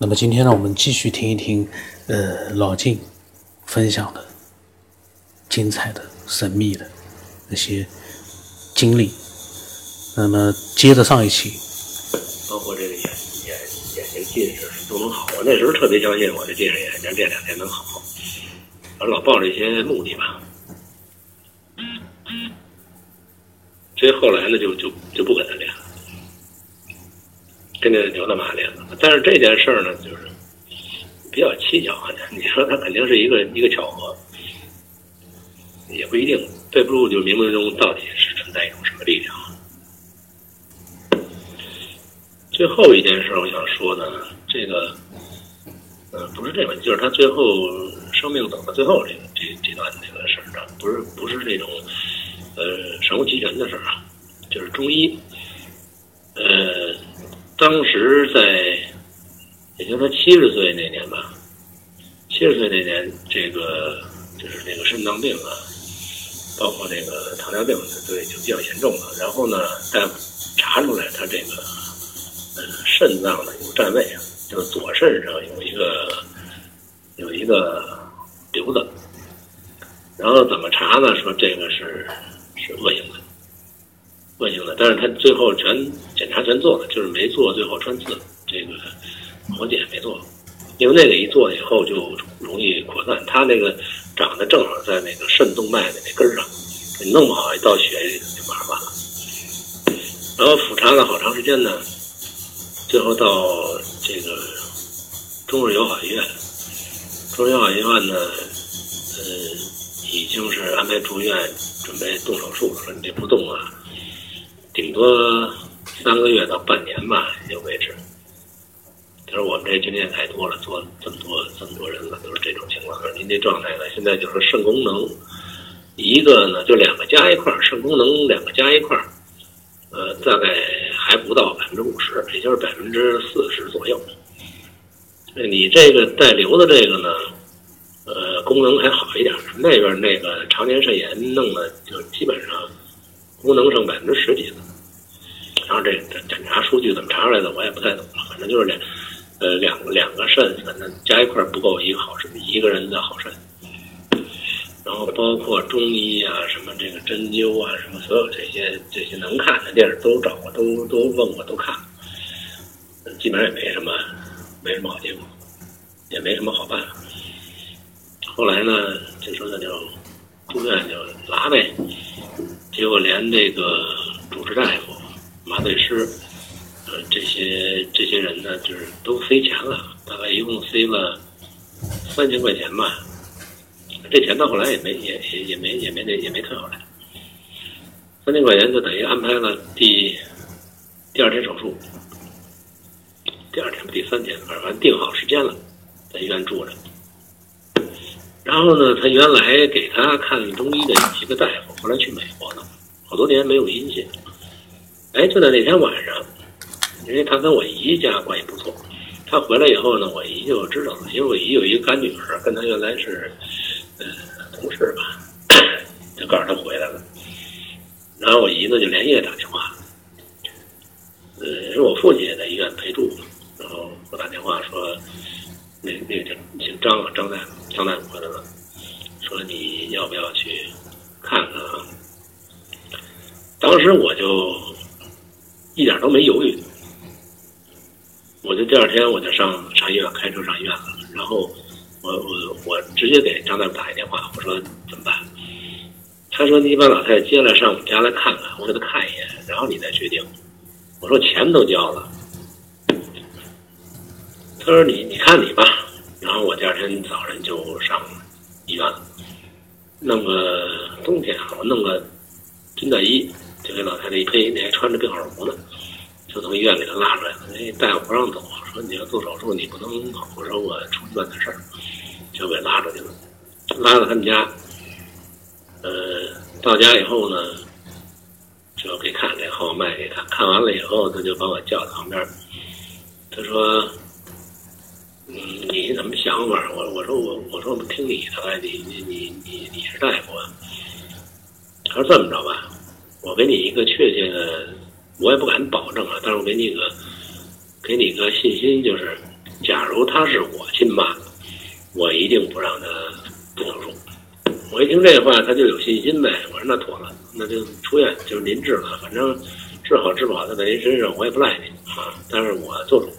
那么今天呢，我们继续听一听，呃，老晋分享的精彩的、神秘的那些经历。那么接着上一期，包括这个眼眼眼睛近视都能好。我那时候特别相信我的近视眼睛这两天能好，我老抱着一些目的吧。所以后来呢，就就就不跟他练。跟那刘大妈练的，但是这件事儿呢，就是比较蹊跷啊。你说他肯定是一个一个巧合，也不一定。对不住就冥冥中到底是存在一种什么力量。最后一件事，我想说呢，这个，呃，不是这个，就是他最后生命走到最后这个这这段这个事儿，不是不是这种呃神乎其神的事儿啊，就是中医，呃。当时在，也就他七十岁那年吧，七十岁那年，这个就是那个肾脏病啊，包括那个糖尿病，对，就比较严重了。然后呢，大夫查出来他这个，呃，肾脏呢有占位，就是左肾上有一个有一个瘤子。然后怎么查呢？说这个是是恶性的。恶性的，但是他最后全检查全做了，就是没做最后穿刺这个活检没做，因为那个一做以后就容易扩散，他那个长得正好在那个肾动脉的那根上，你弄不好一到血里就麻烦了。然后复查了好长时间呢，最后到这个中日友好医院，中日友好医院呢，呃，已经是安排住院准备动手术了，说你这不动啊。顶多三个月到半年吧，也就维持。他说：“我们这经验太多了，做这么多这么多人了，都是这种情况。说您这状态呢，现在就是肾功能，一个呢就两个加一块儿，肾功能两个加一块儿，呃，大概还不到百分之五十，也就是百分之四十左右。那你这个带瘤的这个呢，呃，功能还好一点。那边那个常年肾炎弄的，就基本上功能剩百分之十几了。”然后这检查数据怎么查出来的，我也不太懂了。反正就是两，呃，两个两个肾，反正加一块不够一个好肾，一个人的好肾。然后包括中医啊，什么这个针灸啊，什么所有这些这些能看的电视都找过，都都问过，都看，基本上也没什么没什么好结果，也没什么好办法。后来呢，就说那就住院就拉呗，结果连这个主治大夫。麻醉师，呃，这些这些人呢，就是都塞钱了，大概一共塞了三千块钱吧。这钱到后来也没也也也没也没那也没退回来。三千块钱就等于安排了第第二天手术，第二天第三天，反正定好时间了，在医院住着。然后呢，他原来给他看中医的一个大夫，后来去美国了，好多年没有音信。哎，就在那天晚上，因为他跟我姨家关系不错，他回来以后呢，我姨就知道了，因为我姨有一个干女儿，跟他原来是呃同事吧，就告诉他回来了。然后我姨呢就连夜打电话，呃，是我父亲也在医院陪住，然后我打电话说，那那个姓张啊，张大夫，张大夫回来了，说你要不要去看看啊？当时我就。一点都没犹豫，我就第二天我就上上医院开车上医院了。然后我我我直接给张大夫打一电话，我说怎么办？他说你把老太太接来上我们家来看看，我给她看一眼，然后你再决定。我说钱都交了。他说你你看你吧。然后我第二天早上就上医院了，弄个冬天啊，我弄个军大衣。就给老太太一披，那还穿着病号服呢，就从医院给她拉出来了。那大夫不让走，说你要做手术，你不能走。我说我出去办点事儿，就给拉出去了。拉到他们家，呃，到家以后呢，就给看这号脉给看。看完了以后，他就把我叫到旁边，他说：“嗯，你怎么想法？”我我说我我说我听你的，你你你你你是大夫啊。他说这么着吧。我给你一个确切的，我也不敢保证啊，但是我给你一个，给你个信心，就是假如他是我亲妈，我一定不让他动手术。我一听这话，他就有信心呗。我说那妥了，那就出院，就是您治了，反正治好治不好他在您身上，我也不赖你啊。但是我做主，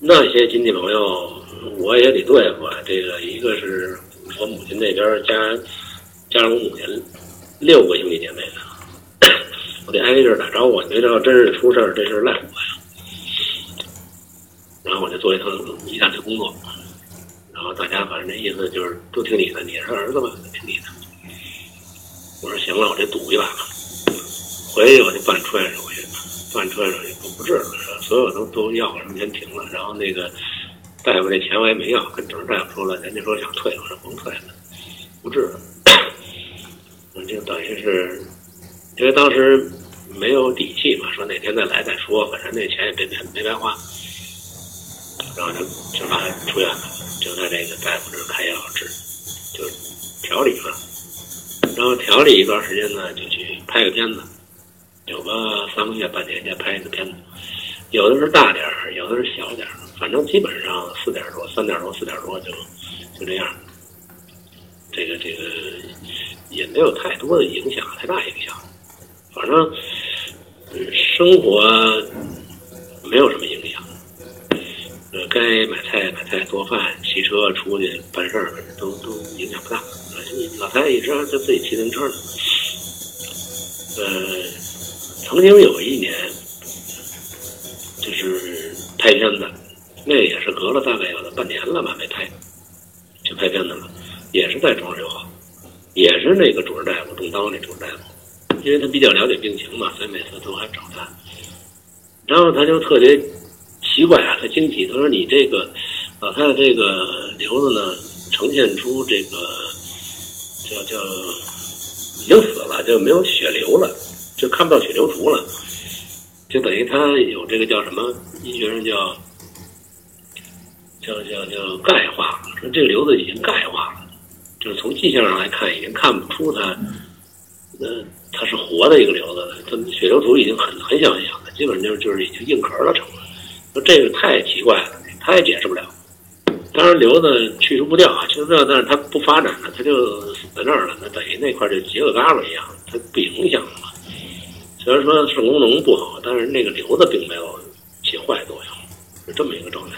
那些亲戚朋友我也得对付啊。这个一个是我母亲那边加加上我母亲六个兄弟姐妹呢，我得挨个打招呼。没道真是出事儿，这事赖我呀。然后我就做一趟一大堆工作。然后大家反正这意思就是都听你的，你是儿子嘛，听你的。我说行了，我这赌一把吧。回去我就办出院手续，办出院手续不不治了，所有都都要什么钱停了。然后那个大夫那钱我也没要，跟主任大夫说了，人家说想退，我说甭退了，不治了。就等于是，因为当时没有底气嘛，说哪天再来再说，反正那钱也没没白花。然后就就把他出院了。就在这个大夫这开药治，就调理嘛。然后调理一段时间呢，就去拍个片子，有个三个月半年就拍一个片子。有的是大点儿，有的是小点儿，反正基本上四点多、三点多、四点多就就这样。这个这个也没有太多的影响，太大影响。反正生活没有什么影响。呃，该买菜买菜做饭，骑车出去办事儿，都都影响不大。老太太一直就自己骑自行车呢。呃，曾经有一年，就是拍片子，那也是隔了大概有了半年了吧，没拍，就拍片子了，也是在中日友好，也是那个主任大夫动刀那主任大夫，因为他比较了解病情嘛，所以每次都还找他。然后他就特别。奇怪啊，他惊奇，他说：“你这个老太太这个瘤子呢，呈现出这个叫叫已经死了，就没有血流了，就看不到血流图了，就等于他有这个叫什么？医学上叫叫叫叫钙化，说这个瘤子已经钙化了，就是从迹象上来看，已经看不出它，呃，它是活的一个瘤子了，它血流图已经很很小很小了，基本上就是就是已经硬壳了成了。”说这个太奇怪了，他也解释不了。当然瘤子去除不掉啊，去除不掉，但是它不发展了，它就死在那儿了，那等于那块就结个嘎巴一样，它不影响了嘛。虽然说肾功能不好，但是那个瘤子并没有起坏作用，是这么一个状态。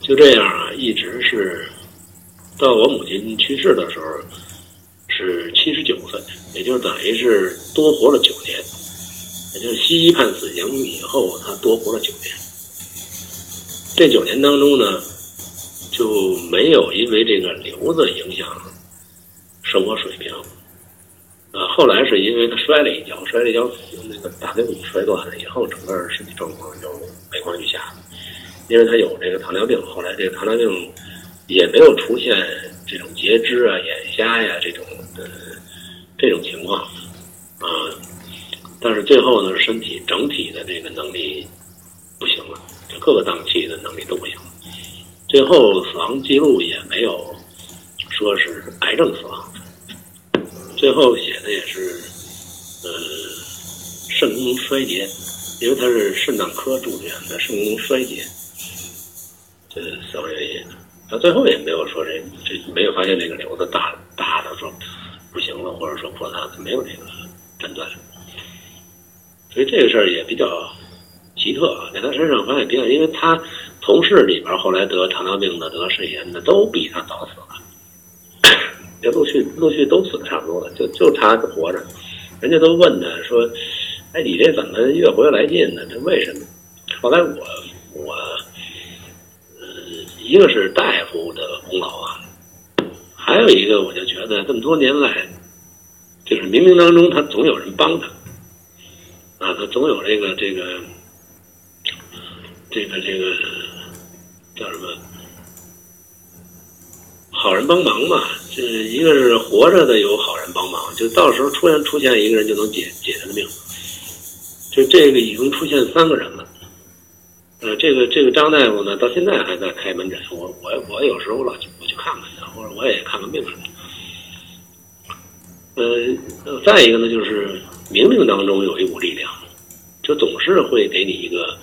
就这样啊，一直是到我母亲去世的时候七十九岁，也就是等于是多活了九年。也就是西医判死刑以后，他多活了九年。这九年当中呢，就没有因为这个瘤子影响生活水平。呃，后来是因为他摔了一跤，摔了一跤，那个大腿骨摔断了以后，整个身体状况就每况愈下。因为他有这个糖尿病，后来这个糖尿病也没有出现这种截肢啊、眼瞎呀这种这种情况啊。但是最后呢，身体整体的这个能力不行了，就各个脏器的能力都不行了。最后死亡记录也没有说是癌症死亡，最后写的也是呃肾功能衰竭，因为他是肾脏科住院的，肾功能衰竭这死亡原因。到最后也没有说这这没有发现这个瘤子大了，或者说扩大的，没有这个诊断。所以这个事儿也比较奇特啊，在他身上发现比较，因为他同事里边后来得糖尿病的、得肾炎的都比他早死了，这陆续陆续都死的差不多了，就就他活着。人家都问他说：“哎，你这怎么越活越来劲呢？这为什么？”后来我我，呃，一个是大夫的功劳啊，还有一个我就觉得这么多年来，就是冥冥当中他总有人帮他。啊，他总有这个这个这个这个叫什么好人帮忙嘛？这一个是活着的有好人帮忙，就到时候突然出现一个人就能解解他的命。就这个已经出现三个人了。呃，这个这个张大夫呢，到现在还在开门诊。我我我有时候老去我去看看他，或者我也看看病什么的。呃，再一个呢，就是。冥冥当中有一股力量，就总是会给你一个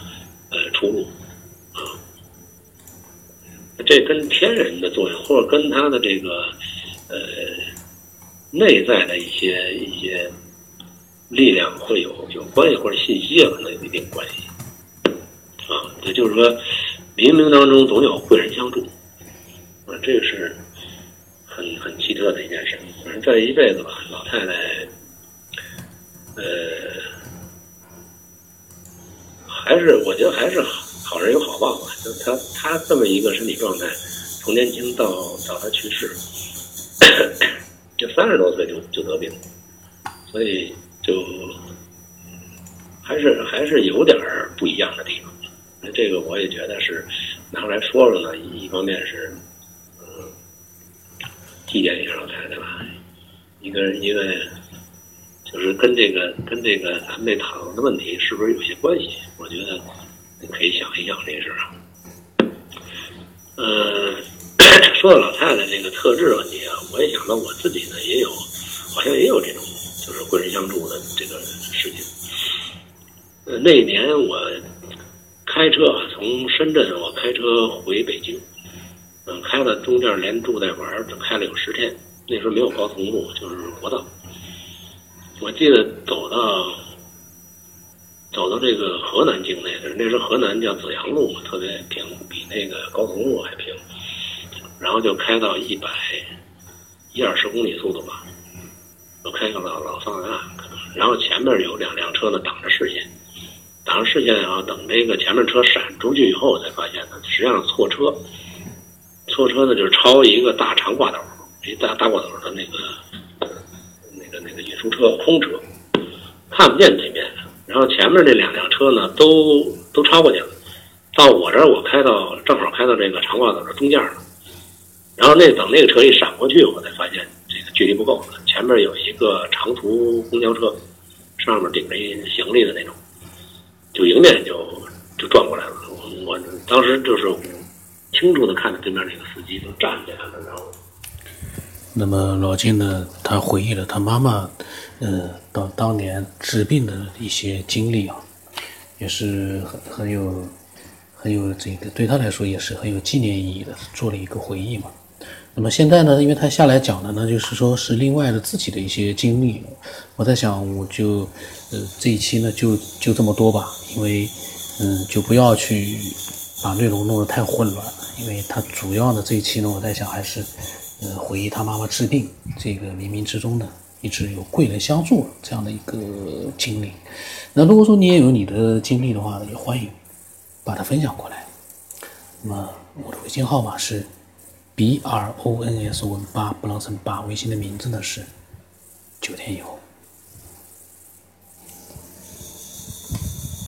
呃出路，啊，这跟天人的作用，或者跟他的这个呃内在的一些一些力量会有有关系，或者信息啊，可能有一定关系。啊，也就是说，冥冥当中总有贵人相助，啊，这个是很很奇特的一件事。这一辈子吧，老太太，呃，还是我觉得还是好人有好报吧。就她她这么一个身体状态，从年轻到到她去世，就三十多岁就就得病，所以就还是还是有点不一样的地方。那这个我也觉得是拿出来说说呢，一方面是嗯祭奠一下老太太，一个一个就是跟这个跟这个咱们这讨论的问题是不是有些关系？我觉得你可以想一想这事儿啊。呃，说到老太太这个特质问题啊，我也想到我自己呢也有，好像也有这种就是贵人相助的这个事情。呃，那年我。开车从深圳，我开车回北京，嗯，开了中间连住带玩，就开了有十天。那时候没有高速公路，就是国道。我记得走到走到这个河南境内的，那时候河南叫紫阳路嘛，特别平，比那个高速公路还平。然后就开到一百一二十公里速度吧，我开到了老桑拿，然后前面有两辆车呢挡着视线。挡着视线啊，等这个前面车闪出去以后，才发现呢，实际上错车，错车呢就是超一个大长挂斗，一大大挂斗的那个那个那个运输车空车，看不见对面，然后前面那两辆车呢都都超过去了，到我这儿我开到正好开到这个长挂斗的中间了，然后那等那个车一闪过去，我才发现这个距离不够了，前面有一个长途公交车，上面顶着一行李的那种。就迎面就就转过来了，我当时就是清楚的看着对面那个司机都站起来了，然后。那么老金呢？他回忆了他妈妈，呃，到当年治病的一些经历啊，也是很很有很有这个对他来说也是很有纪念意义的，做了一个回忆嘛。那么现在呢，因为他下来讲的呢，就是说是另外的自己的一些经历。我在想，我就呃这一期呢就就这么多吧，因为嗯就不要去把内容弄得太混乱了。因为他主要的这一期呢，我在想还是呃回忆他妈妈治病这个冥冥之中呢一直有贵人相助这样的一个经历。那如果说你也有你的经历的话，也欢迎把它分享过来。那么我的微信号码是。B R O N S 文八不能成八，微信的名字呢是九天以后。